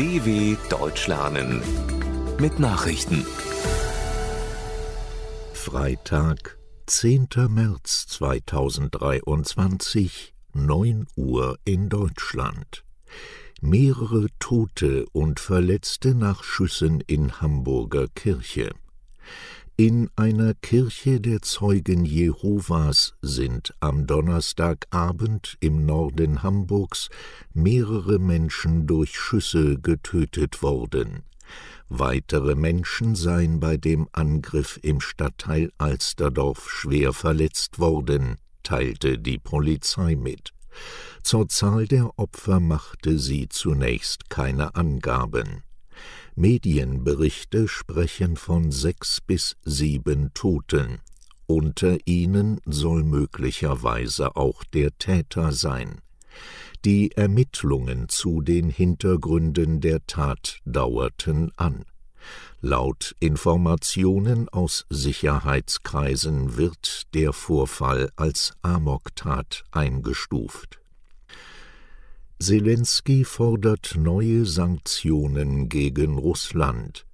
DW Deutsch lernen mit Nachrichten. Freitag, 10. März 2023, 9 Uhr in Deutschland. Mehrere Tote und Verletzte nach Schüssen in Hamburger Kirche. In einer Kirche der Zeugen Jehovas sind am Donnerstagabend im Norden Hamburgs mehrere Menschen durch Schüsse getötet worden. Weitere Menschen seien bei dem Angriff im Stadtteil Alsterdorf schwer verletzt worden, teilte die Polizei mit. Zur Zahl der Opfer machte sie zunächst keine Angaben. Medienberichte sprechen von sechs bis sieben Toten. Unter ihnen soll möglicherweise auch der Täter sein. Die Ermittlungen zu den Hintergründen der Tat dauerten an. Laut Informationen aus Sicherheitskreisen wird der Vorfall als Amoktat eingestuft. Zelensky fordert neue Sanktionen gegen Russland.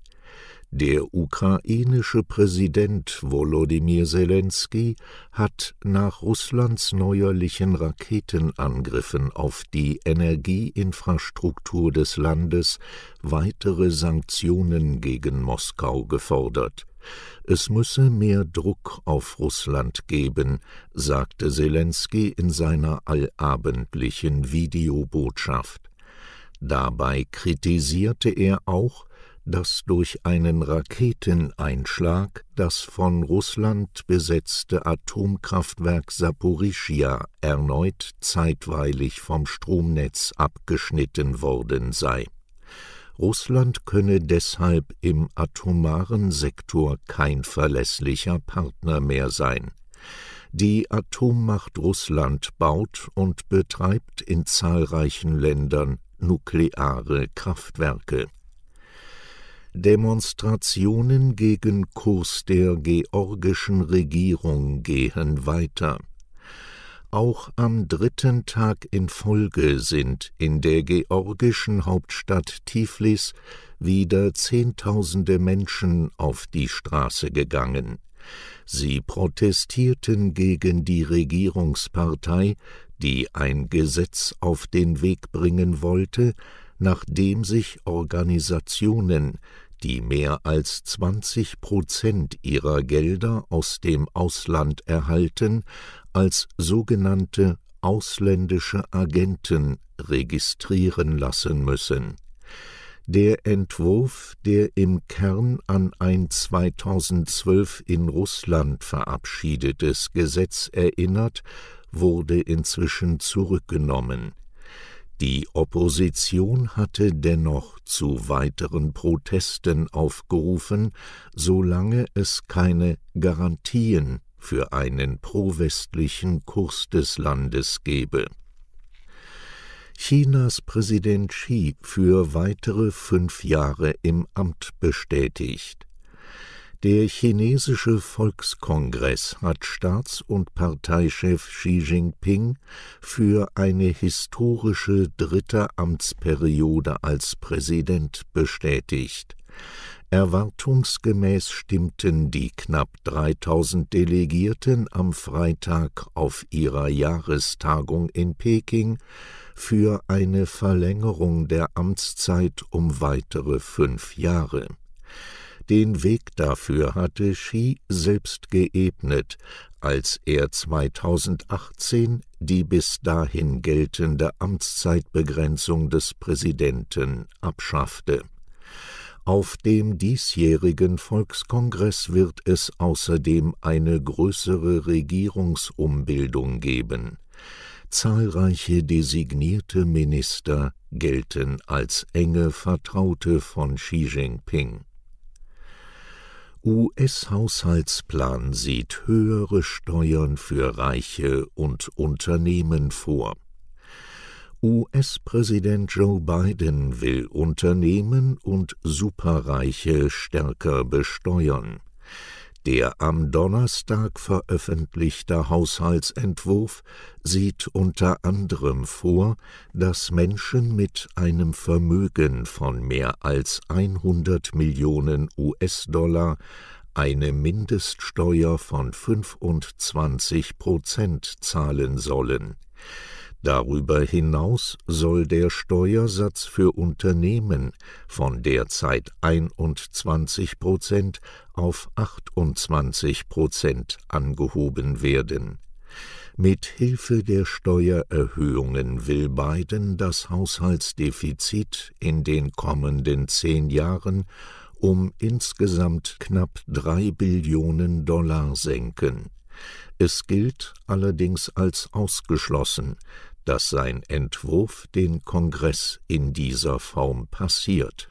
Der ukrainische Präsident Volodymyr Zelensky hat nach Russlands neuerlichen Raketenangriffen auf die Energieinfrastruktur des Landes weitere Sanktionen gegen Moskau gefordert. Es müsse mehr Druck auf Russland geben, sagte Zelensky in seiner allabendlichen Videobotschaft. Dabei kritisierte er auch, dass durch einen Raketeneinschlag das von Russland besetzte Atomkraftwerk Saporischia erneut zeitweilig vom Stromnetz abgeschnitten worden sei. Russland könne deshalb im atomaren Sektor kein verlässlicher Partner mehr sein. Die Atommacht Russland baut und betreibt in zahlreichen Ländern nukleare Kraftwerke. Demonstrationen gegen Kurs der georgischen Regierung gehen weiter. Auch am dritten Tag in Folge sind in der georgischen Hauptstadt Tiflis wieder Zehntausende Menschen auf die Straße gegangen. Sie protestierten gegen die Regierungspartei, die ein Gesetz auf den Weg bringen wollte, nachdem sich Organisationen, die mehr als 20 Prozent ihrer Gelder aus dem Ausland erhalten, als sogenannte ausländische Agenten registrieren lassen müssen. Der Entwurf, der im Kern an ein 2012 in Russland verabschiedetes Gesetz erinnert, wurde inzwischen zurückgenommen. Die Opposition hatte dennoch zu weiteren Protesten aufgerufen, solange es keine Garantien für einen prowestlichen Kurs des Landes gebe. Chinas Präsident Xi für weitere fünf Jahre im Amt bestätigt. Der chinesische Volkskongress hat Staats- und Parteichef Xi Jinping für eine historische dritte Amtsperiode als Präsident bestätigt. Erwartungsgemäß stimmten die knapp 3000 Delegierten am Freitag auf ihrer Jahrestagung in Peking für eine Verlängerung der Amtszeit um weitere fünf Jahre. Den Weg dafür hatte Xi selbst geebnet, als er 2018 die bis dahin geltende Amtszeitbegrenzung des Präsidenten abschaffte. Auf dem diesjährigen Volkskongress wird es außerdem eine größere Regierungsumbildung geben. Zahlreiche designierte Minister gelten als enge Vertraute von Xi Jinping. US-Haushaltsplan sieht höhere Steuern für Reiche und Unternehmen vor. US-Präsident Joe Biden will Unternehmen und Superreiche stärker besteuern. Der am Donnerstag veröffentlichte Haushaltsentwurf sieht unter anderem vor, dass Menschen mit einem Vermögen von mehr als 100 Millionen US-Dollar eine Mindeststeuer von 25 Prozent zahlen sollen. Darüber hinaus soll der Steuersatz für Unternehmen von derzeit 21 Prozent auf 28 Prozent angehoben werden. Mit Hilfe der Steuererhöhungen will Biden das Haushaltsdefizit in den kommenden zehn Jahren um insgesamt knapp drei Billionen Dollar senken. Es gilt allerdings als ausgeschlossen, dass sein Entwurf den Kongress in dieser Form passiert.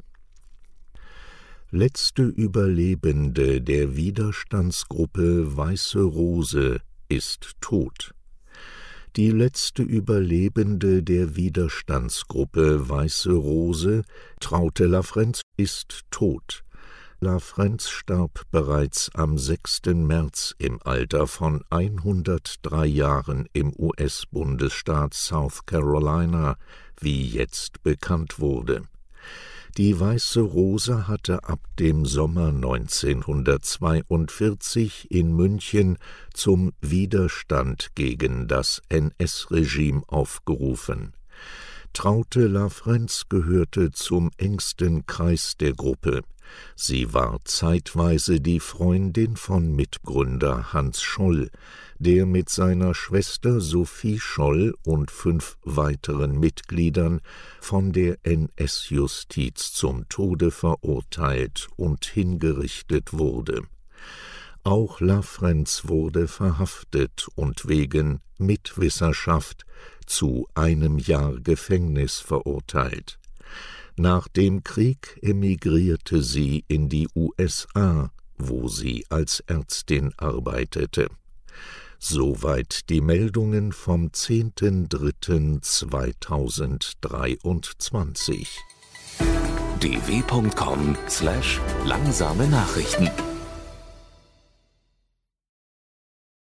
Letzte Überlebende der Widerstandsgruppe Weiße Rose ist tot. Die letzte Überlebende der Widerstandsgruppe Weiße Rose, Traute Lafrenz, ist tot. Lafrenz starb bereits am 6. März im Alter von 103 Jahren im US-Bundesstaat South Carolina, wie jetzt bekannt wurde. Die Weiße Rose hatte ab dem Sommer 1942 in München zum Widerstand gegen das NS-Regime aufgerufen. Traute Lafrenz gehörte zum engsten Kreis der Gruppe. Sie war zeitweise die Freundin von Mitgründer Hans Scholl, der mit seiner Schwester Sophie Scholl und fünf weiteren Mitgliedern von der NS-Justiz zum Tode verurteilt und hingerichtet wurde. Auch Lafrenz wurde verhaftet und wegen Mitwisserschaft zu einem Jahr Gefängnis verurteilt. Nach dem Krieg emigrierte sie in die USA, wo sie als Ärztin arbeitete. Soweit die Meldungen vom 10.03.2023. dw.com/langsame Nachrichten